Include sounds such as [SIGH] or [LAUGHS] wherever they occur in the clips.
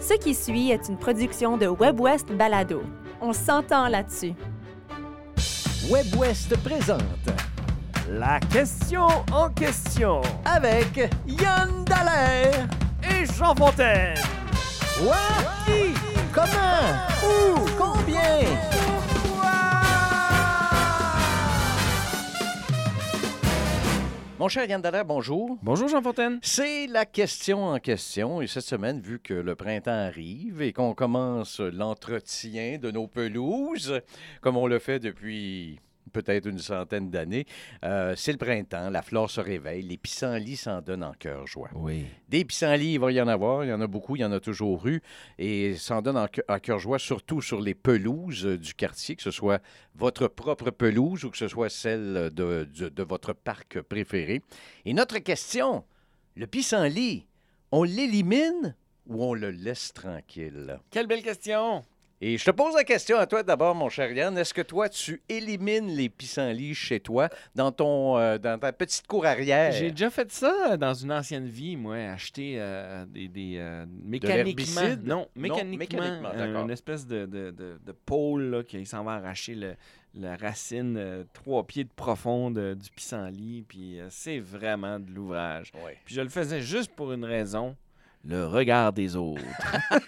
Ce qui suit est une production de WebWest Balado. On s'entend là-dessus. WebWest présente La question en question avec Yann Dallaire. et Jean Fontaine. Quoi? Qui? Comment? Où? Combien? Mon cher Yann Dallaire, bonjour. Bonjour Jean Fontaine. C'est la question en question. Et cette semaine, vu que le printemps arrive et qu'on commence l'entretien de nos pelouses, comme on le fait depuis peut-être une centaine d'années, euh, c'est le printemps, la flore se réveille, les pissenlits s'en donnent en cœur joie. Oui. Des pissenlits, il va y en avoir, il y en a beaucoup, il y en a toujours eu, et s'en donne en cœur- joie, surtout sur les pelouses euh, du quartier, que ce soit votre propre pelouse ou que ce soit celle de, de- de votre parc préféré. Et notre question, le pissenlit, on l'élimine ou on le laisse tranquille? Quelle belle question. Et je te pose la question à toi d'abord, mon cher Yann. Est-ce que toi, tu élimines les pissenlits chez toi, dans, ton, euh, dans ta petite cour arrière? J'ai déjà fait ça dans une ancienne vie, moi, acheter euh, des, des euh, mécaniquement. non, mécaniquement, mécaniquement, d'accord. une espèce de, de, de, pôle là, qui s'en va arracher le- la racine euh, trois pieds de profonde euh, du pissenlit. Puis euh, c'est vraiment de l'ouvrage. Puis je le faisais juste pour une raison le regard des autres. [LAUGHS]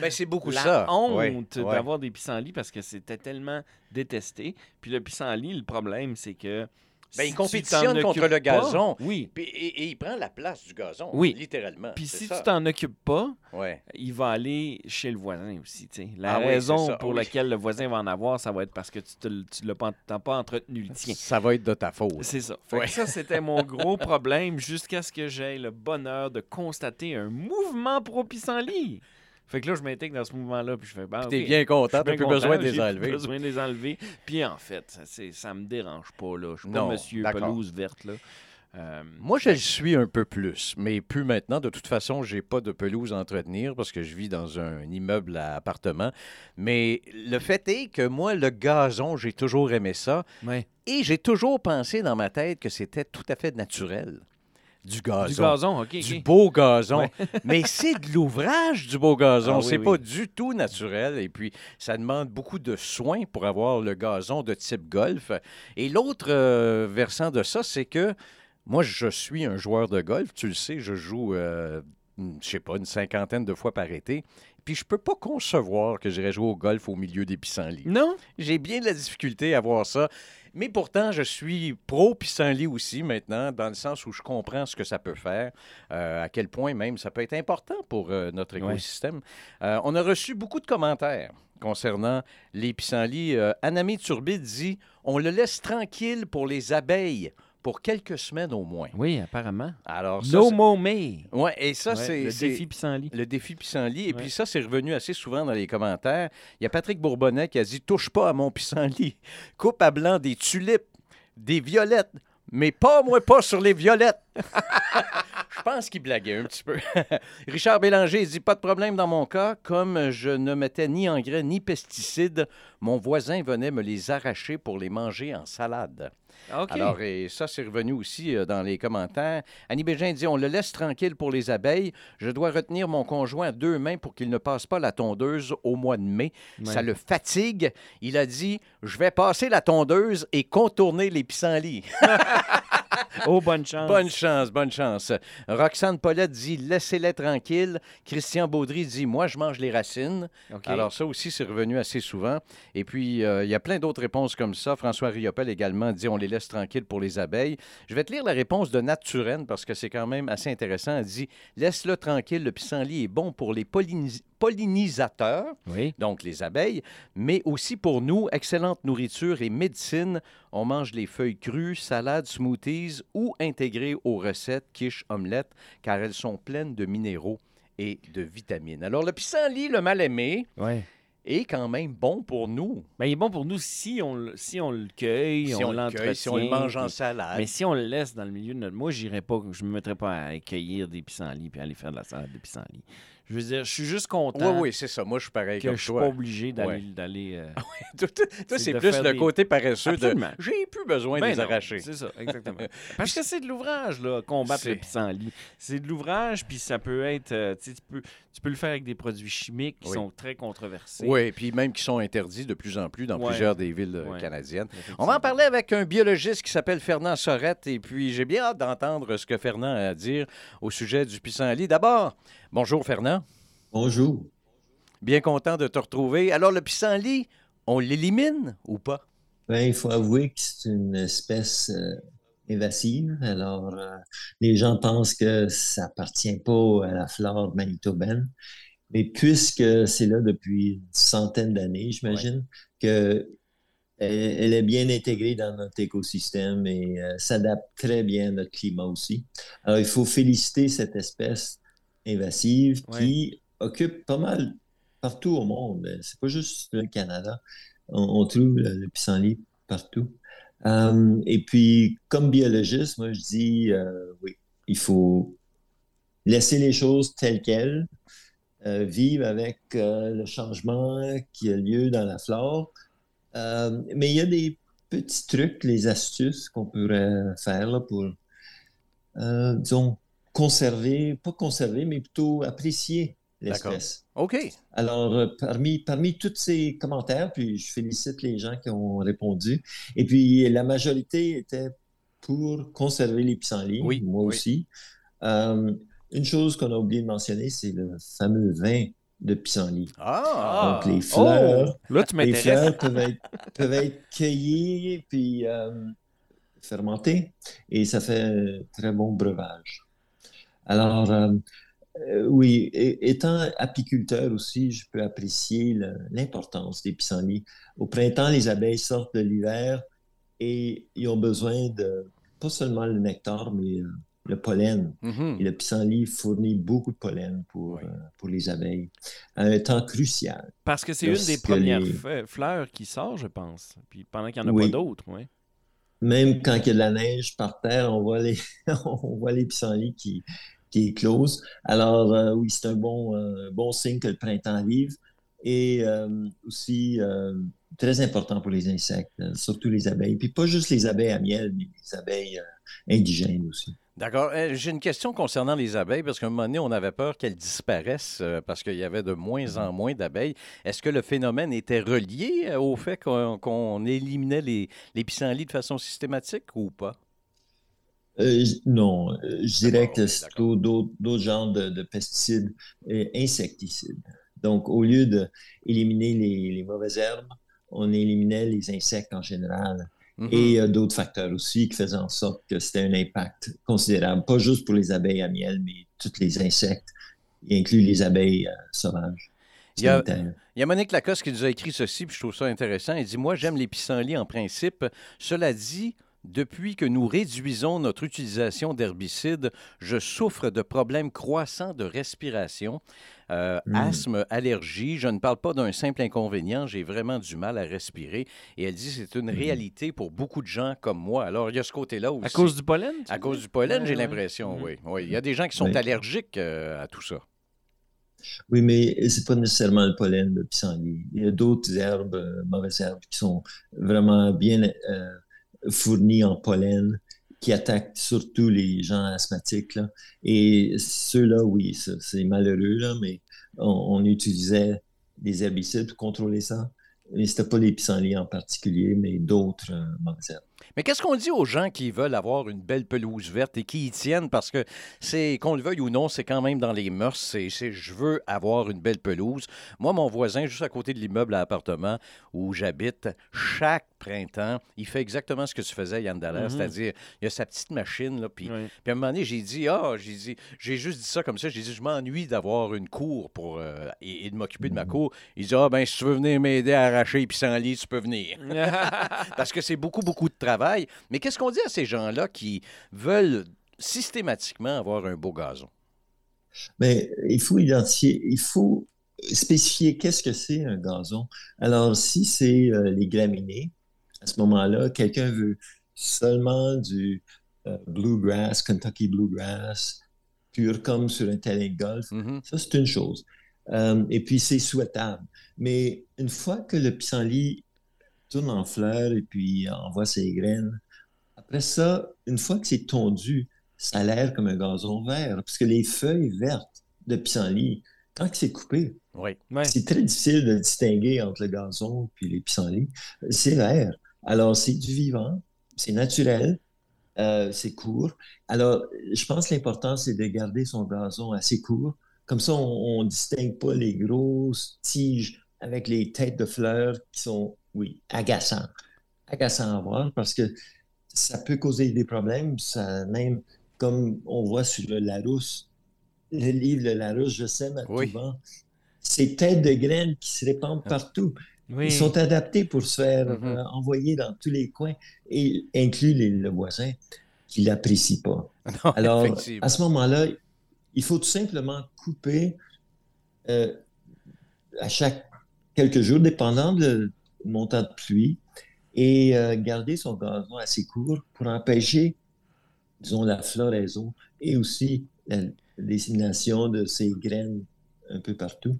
Ben, c'est beaucoup la ça. honte d'avoir des pissenlits parce que c'était tellement détesté. Puis le pissenlit, le problème, c'est que. Ben, si il compétitionne contre le pas- gazon. oui. Puis- et, et il prend la place du gazon, Oui. littéralement. Puis si ça. tu t'en occupes pas, Ouais. il va aller chez le voisin aussi. La Ah raison pour oui. laquelle le voisin va en avoir, ça va être parce que tu ne l'as pas, entretenu le tien. Ça va être de ta faute. C'est ça. Fait que Ouais. ça, c'était mon [LAUGHS] gros problème jusqu'à ce que j'aie le bonheur de constater un mouvement pro-pissenlit. Fait que là, je m'intègre dans ce mouvement-là, puis je fais, ben, T'es ok, bien content, t'as plus content, besoin de les j'ai plus enlever. besoin de les enlever. Puis en fait, ça, c'est- ça me dérange pas, là. Je suis pas Non, monsieur pelouse verte, là. Euh, Moi, je le suis un peu plus, mais plus maintenant. De toute façon, j'ai pas de pelouse à entretenir parce que je vis dans un immeuble à appartement. Mais le fait est que moi, le gazon, j'ai toujours aimé ça. ouais. Et j'ai toujours pensé dans ma tête que c'était tout à fait naturel. Du gazon. Du gazon, OK. Du beau gazon. Ouais. [LAUGHS] Mais c'est de l'ouvrage du beau gazon. Ah c'est oui. pas du tout naturel. Et puis, ça demande beaucoup de soins pour avoir le gazon de type golf. Et l'autre euh, versant de ça, c'est que moi, je suis un joueur de golf. Tu le sais, je joue, euh, je sais pas, une cinquantaine de fois par été. Puis, je peux pas concevoir que j'irais jouer au golf au milieu des pissenlits. Non? J'ai bien de la difficulté à voir ça. Mais pourtant, je suis pro-pissenlit aussi maintenant, dans le sens où je comprends ce que ça peut faire, euh, à quel point même ça peut être important pour euh, notre Ouais. écosystème. Euh, on a reçu beaucoup de commentaires concernant les pissenlits. Anamé Turbide dit on le laisse tranquille pour les abeilles pour quelques semaines au moins. Oui, apparemment. Alors, ça, No more me. Ouais, et ça, Ouais, c'est. le défi pissenlit. le défi pissenlit. Et Ouais. puis ça, c'est revenu assez souvent dans les commentaires. Il y a Patrick Bourbonnais qui a dit Touche pas à mon pissenlit. [LAUGHS] Coupe à blanc des tulipes, des violettes, mais pas, moi, pas sur les violettes. [LAUGHS] Je pense qu'il blaguait un petit peu. [LAUGHS] Richard Bélanger dit Pas de problème dans mon cas. Comme je ne mettais ni engrais ni pesticides, mon voisin venait me les arracher pour les manger en salade. OK. Alors, et ça, c'est revenu aussi euh, dans les commentaires. Annie Bégin dit On le laisse tranquille pour les abeilles. Je dois retenir mon conjoint à deux mains pour qu'il ne passe pas la tondeuse au mois de mai. Ça le fatigue. Il a dit Je vais passer la tondeuse et contourner les pissenlits. [LAUGHS] [LAUGHS] Oh, bonne chance. Bonne chance, bonne chance. Roxane Paulette dit Laissez-les tranquilles. Christian Baudry dit Moi, je mange les racines. Alors, ça aussi, c'est revenu assez souvent. Et puis, euh, il y a plein d'autres réponses comme ça. François Riopel également dit on les laisse tranquilles pour les abeilles. Je vais te lire la réponse de Naturenne parce que c'est quand même assez intéressant. Elle dit laisse-le tranquille, le pissenlit est bon pour les pollinis- pollinisateurs, oui. donc les abeilles, mais aussi pour nous, excellente nourriture et médecine. On mange les feuilles crues, salades, smoothies ou intégrées aux recettes, quiches, omelettes, car elles sont pleines de minéraux et de vitamines. Alors, le pissenlit, le mal-aimé, Ouais. Est quand même bon pour nous. Ben, il est bon pour nous si on, le- si on le cueille, si on, l'entretient. cueille, si on le mange en salade. Mais si on le laisse dans le milieu de notre... Moi, j'irais pas, je me mettrais pas à cueillir des pissenlits puis aller faire de la salade de pissenlits. Je veux dire, je suis juste content Oui, oui, c'est ça. Moi, je suis pareil que comme je suis toi. pas obligé d'aller. Ouais. d'aller, euh, toi, toi, C'est plus le des- côté paresseux Absolument. de j'ai plus besoin Ben de les non, arracher. C'est ça, exactement. [LAUGHS] Parce que c'est de l'ouvrage, là, combattre le pissenlit. C'est de l'ouvrage, puis ça peut être. euh, tu peux, tu peux le faire avec des produits chimiques qui Oui. sont très controversés. Oui, puis même qui sont interdits de plus en plus dans Ouais. plusieurs des villes euh, Ouais. canadiennes. On va en parler avec un biologiste qui s'appelle Fernand Sorette et puis j'ai bien hâte d'entendre ce que Fernand a à dire au sujet du pissenlit. D'abord, bonjour Fernand, Bonjour. bien content de te retrouver. Alors le pissenlit, on l'élimine ou pas? Ben, il faut avouer que c'est une espèce euh, invasive. Alors, euh, les gens pensent que ça appartient pas à la flore manitobaine. Mais puisque c'est là depuis une centaine d'années, j'imagine, que elle, elle est bien intégrée dans notre écosystème et euh, s'adapte très bien à notre climat aussi. Alors, il faut féliciter cette espèce invasive Ouais. qui occupe pas mal partout au monde. C'est pas juste le Canada. On, on trouve le, le pissenlit partout. Euh, et puis, comme biologiste, moi, je dis, euh, oui, il faut laisser les choses telles quelles, euh, vivre avec euh, le changement qui a lieu dans la flore. Euh, mais il y a des petits trucs, les astuces qu'on pourrait faire là, pour, euh, disons, conserver, pas conserver, mais plutôt apprécier l'espèce. OK. Alors, parmi, parmi tous ces commentaires, puis je félicite les gens qui ont répondu, et puis la majorité était pour conserver les pissenlits, Oui, moi oui. aussi. Une chose qu'on a oublié de mentionner, c'est le fameux vin de pissenlit. Ah! Donc, les fleurs, Oh! Là, tu les fleurs peuvent être, peuvent être cueillies puis euh, fermentées et ça fait un très bon breuvage. Alors, euh, euh, oui, et- étant apiculteur aussi, je peux apprécier l'importance des pissenlits. Au printemps, les abeilles sortent de l'hiver et ils ont besoin de pas seulement le nectar, mais le pollen. Mhm. Et le pissenlit fournit beaucoup de pollen pour, Oui. euh, pour les abeilles à un temps crucial. Parce que c'est une des premières les- fe- fleurs qui sort, je pense. Puis pendant qu'il n'y en a Oui. pas d'autres, oui. Même quand il y a de la neige par terre, on voit les, [LAUGHS] on voit les pissenlits qui, qui éclosent. Alors, euh, oui, c'est un bon, euh, bon signe que le printemps arrive. Et euh, aussi, euh, très important pour les insectes, euh, surtout les abeilles. Puis pas juste les abeilles à miel, mais les abeilles euh, indigènes aussi. D'accord. Euh, J'ai une question concernant les abeilles, parce qu'à un moment donné, on avait peur qu'elles disparaissent euh, parce qu'il y avait de moins en moins d'abeilles. Est-ce que le phénomène était relié euh, au fait qu'on éliminait les, les pissenlits de façon systématique ou pas? Euh, non, je dirais que c'est d'autres d'autres genres de, de pesticides et insecticides. Donc, au lieu d'éliminer les, les mauvaises herbes, on éliminait les insectes en général. Mhm. Et euh, d'autres facteurs aussi qui faisaient en sorte que c'était un impact considérable, pas juste pour les abeilles à miel, mais tous les insectes, y inclut les abeilles euh, sauvages. Il y a- sanitaires. Il y a Monique Lacoste qui nous a écrit ceci, puis je trouve ça intéressant. Elle dit Moi, j'aime les pissenlits en principe. Cela dit, depuis que nous réduisons notre utilisation d'herbicides, je souffre de problèmes croissants de respiration, euh, Mm. asthme, allergie. Je ne parle pas d'un simple inconvénient, j'ai vraiment du mal à respirer. Et elle dit c'est une Mhm. réalité pour beaucoup de gens comme moi. Alors, il y a ce côté-là aussi. À cause du pollen? À cause du pollen, Ouais, j'ai ouais. l'impression, Mhm. oui. oui. Il y a des gens qui sont allergiques euh, à tout ça. Oui, mais c'est pas nécessairement le pollen de pissenlit. Il y a d'autres herbes, euh, mauvaises herbes, qui sont vraiment bien euh, fournies en pollen, qui attaquent surtout les gens asthmatiques. Et ceux-là, oui, c'est malheureux, là, mais on, utilisait des herbicides pour contrôler ça. Et c'était pas les pissenlits en particulier, mais d'autres euh. Mais qu'est-ce qu'on dit aux gens qui veulent avoir une belle pelouse verte et qui y tiennent? Parce que c'est, qu'on le veuille ou non, c'est quand même dans les mœurs, c'est, je veux avoir une belle pelouse. Moi, mon voisin, juste à côté de l'immeuble à appartement où j'habite, chaque printemps, il fait exactement ce que tu faisais, Yann Dallaire, Mhm. c'est-à-dire, il y a sa petite machine, là, puis Oui. puis à un moment donné, j'ai dit, ah, j'ai dit, j'ai juste dit ça comme ça. J'ai dit, je m'ennuie d'avoir une cour pour, euh, et, et de m'occuper de ma cour. Il dit, ah, ben, si tu veux venir m'aider à arracher les pissenlits, tu peux venir. [LAUGHS] Parce que c'est beaucoup, beaucoup de travail. Mais qu'est-ce qu'on dit à ces gens-là qui veulent systématiquement avoir un beau gazon? Mais il faut identifier, il faut spécifier qu'est-ce que c'est un gazon. Alors, si c'est euh, les graminées, à ce moment-là, quelqu'un veut seulement du euh, bluegrass, Kentucky bluegrass, pur comme sur un terrain de golf. Mhm. Ça, c'est une chose. Euh, et puis, c'est souhaitable. Mais une fois que le pissenlit tourne en fleurs et puis envoie ses graines, après ça, une fois que c'est tondu, ça a l'air comme un gazon vert. Parce que les feuilles vertes de pissenlit, quand c'est coupé, Oui. Ouais. c'est très difficile de distinguer entre le gazon et les pissenlits. C'est vert. Alors, c'est du vivant, c'est naturel, euh, c'est court. Alors, je pense que l'important, c'est de garder son gazon assez court. Comme ça, on ne distingue pas les grosses tiges avec les têtes de fleurs qui sont, oui, agaçants. Agaçants à voir parce que ça peut causer des problèmes. Ça, même comme on voit sur le Larousse, le livre de Larousse, je sème à Oui. tout vent. Ces têtes de graines qui se répandent partout. Oui. Ils sont adaptés pour se faire Mhm. euh, envoyer dans tous les coins et inclut les- le voisin qui ne l'apprécie pas. [LAUGHS] Non, Alors, à ce moment-là, il faut tout simplement couper euh, à chaque quelques jours, dépendant du montant de pluie, et euh, garder son gazon assez court pour empêcher, disons, la floraison et aussi la dissémination de ces graines un peu partout.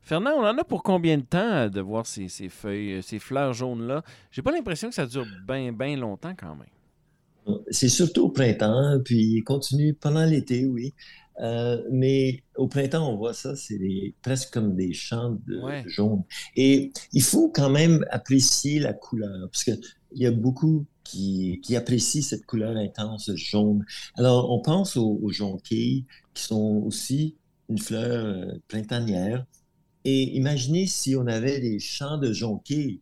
Fernand, on en a pour combien de temps euh, de voir ces, ces feuilles, euh, ces fleurs jaunes-là? J'ai pas l'impression que ça dure bien, bien longtemps quand même. C'est surtout au printemps, puis il continue pendant l'été, oui. Euh, mais au printemps, on voit ça, c'est presque comme des champs de Ouais. jaune. Et il faut quand même apprécier la couleur, parce qu'il y a beaucoup qui, qui apprécient cette couleur intense jaune. Alors, on pense aux, aux jonquilles, qui sont aussi une fleur euh, printanière. Et imaginez si on avait des champs de jonquilles.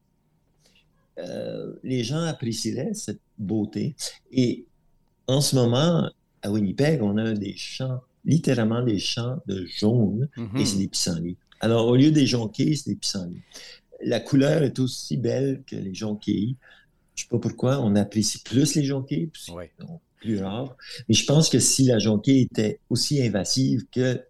Euh, les gens apprécieraient cette beauté. Et en ce moment, à Winnipeg, on a des champs, littéralement des champs de jaune, Mhm. et c'est des pissenlits. Alors, au lieu des jonquilles, c'est des pissenlits. La couleur est aussi belle que les jonquilles. Je sais pas pourquoi, on apprécie plus les jonquilles, c'est Ouais. plus rare. Mais je pense que si la jonquille était aussi invasive que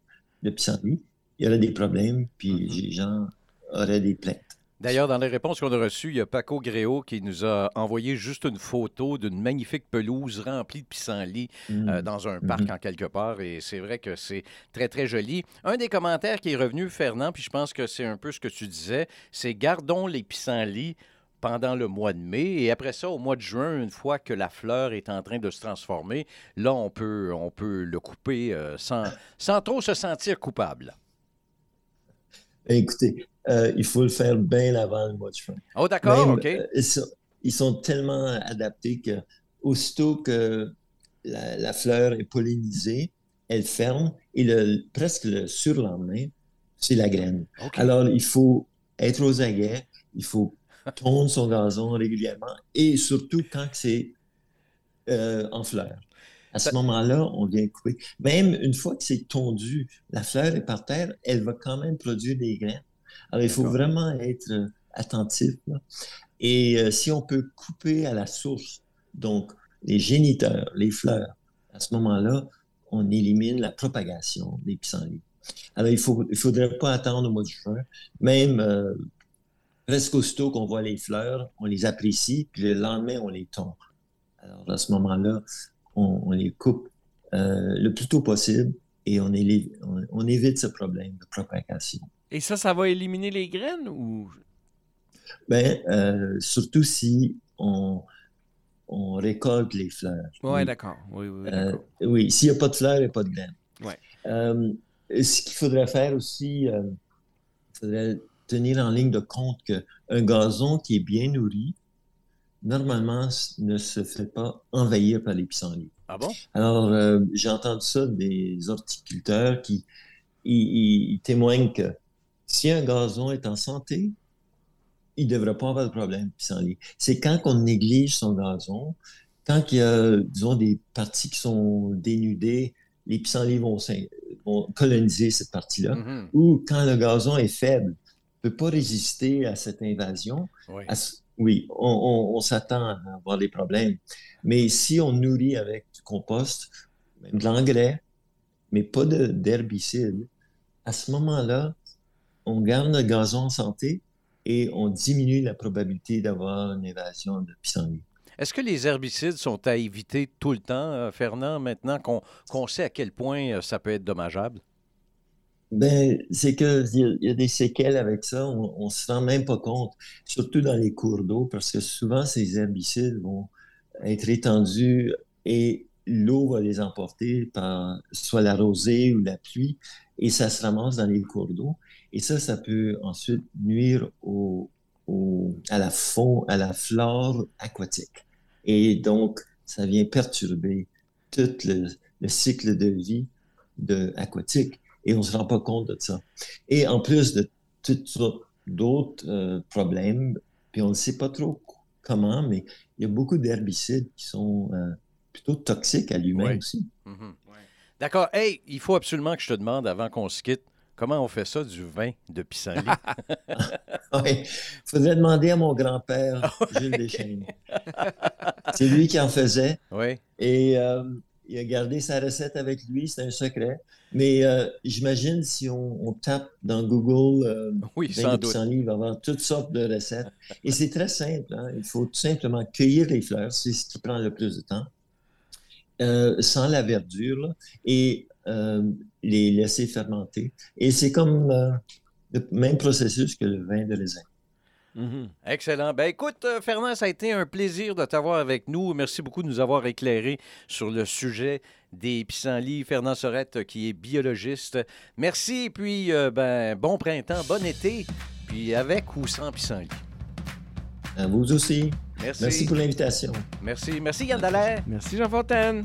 le pissenlit, il y aurait des problèmes, puis Mhm. les gens auraient des plaintes. D'ailleurs, dans les réponses qu'on a reçues, il y a Paco Gréau qui nous a envoyé juste une photo d'une magnifique pelouse remplie de pissenlits Mm. euh, dans un parc Mhm. en quelque part. Et c'est vrai que c'est très, très joli. Un des commentaires qui est revenu, Fernand, puis je pense que c'est un peu ce que tu disais, c'est gardons les pissenlits pendant le mois de mai et après ça, au mois de juin, une fois que la fleur est en train de se transformer, là, on peut, on peut le couper euh, sans, sans trop se sentir coupable. Écoutez, euh, il faut le faire bien avant le mois de juin. Oh, d'accord, OK. euh, ils, sont, ils sont tellement adaptés que aussitôt que la, la fleur est pollinisée, elle ferme et le, presque le surlendemain, c'est la graine. Alors, il faut être aux aguets, il faut [LAUGHS] tondre son gazon régulièrement et surtout quand c'est euh, en fleur. À ce moment-là, on vient couper. Même une fois que c'est tondu, la fleur est par terre, elle va quand même produire des graines. Alors, il faut vraiment être euh, attentif. là. Et euh, si on peut couper à la source, donc les géniteurs, les fleurs, à ce moment-là, on élimine la propagation des pissenlits. Alors, il faut, il faudrait pas attendre au mois de juin. Même euh, presque aussitôt qu'on voit les fleurs, on les apprécie, puis le lendemain, on les tond. Alors, à ce moment-là, on, on les coupe euh, le plus tôt possible et on, éli- on- on évite ce problème de propagation. Et ça, ça va éliminer les graines ou? Ben, euh, surtout si on, on récolte les fleurs. Ouais, Oui. d'accord. Oui, oui, Euh, oui, s'il n'y a pas de fleurs, il n'y a pas de graines. Ouais. Euh, ce qu'il faudrait faire aussi, il faudrait tenir en ligne de compte qu'un gazon qui est bien nourri, normalement, ne se fait pas envahir par les pissenlits. Ah bon? Alors, j'ai entendu ça des horticulteurs qui ils témoignent que si un gazon est en santé, il ne devrait pas avoir de problème pissenlit. C'est quand on néglige son gazon, quand il y a, disons, des parties qui sont dénudées, les pissenlits vont, coloniser cette partie-là. Mhm. Ou quand le gazon est faible, ne peut pas résister à cette invasion, Oui. à ce- oui, on, on- on s'attend à avoir des problèmes. Mais si on nourrit avec du compost, même de l'engrais, mais pas de- d'herbicide, à ce moment-là, on garde le gazon en santé et on diminue la probabilité d'avoir une évasion de pissenlit. Est-ce que les herbicides sont à éviter tout le temps, euh, Fernand, maintenant qu'on sait à quel point euh, ça peut être dommageable? Ben, c'est qu'il y, a- il y a des séquelles avec ça, on ne se rend même pas compte, surtout dans les cours d'eau, parce que souvent ces herbicides vont être étendus et l'eau va les emporter par soit la rosée ou la pluie, et ça se ramasse dans les cours d'eau. Et ça, ça peut ensuite nuire au, au- à la faune, à la flore aquatique. Et donc, ça vient perturber tout le, le cycle de vie de, aquatique et on ne se rend pas compte de ça. Et en plus de toutes sortes d'autres euh, problèmes, puis on ne sait pas trop comment, mais il y a beaucoup d'herbicides qui sont euh, plutôt toxiques à l'humain aussi. Mhm. D'accord. Hey, il faut absolument que je te demande, avant qu'on se quitte, comment on fait ça du vin de pissenlit? [LAUGHS] Il faudrait demander à mon grand-père, Gilles Deschênes. C'est lui qui en faisait. oui. Et euh, il a gardé sa recette avec lui, c'est un secret. Mais euh, j'imagine si on, on tape dans Google euh, Oui, vin de pissenlit, il va y avoir toutes sortes de recettes. Et c'est très simple. hein. Il faut tout simplement cueillir les fleurs, c'est ce qui prend le plus de temps, euh, sans la verdure, là, et les laisser fermenter. Et c'est comme euh, le même processus que le vin de raisin. Mhm. Excellent. Ben écoute, euh, Fernand, ça a été un plaisir de t'avoir avec nous. Merci beaucoup de nous avoir éclairé sur le sujet des pissenlits. Fernand Sorette, euh, qui est biologiste. Merci, puis euh, ben, bon printemps, bon été, puis avec ou sans pissenlit. À vous aussi. Merci. Merci pour l'invitation. Merci. Merci, Yann Dallaire. Merci Jean Fontaine.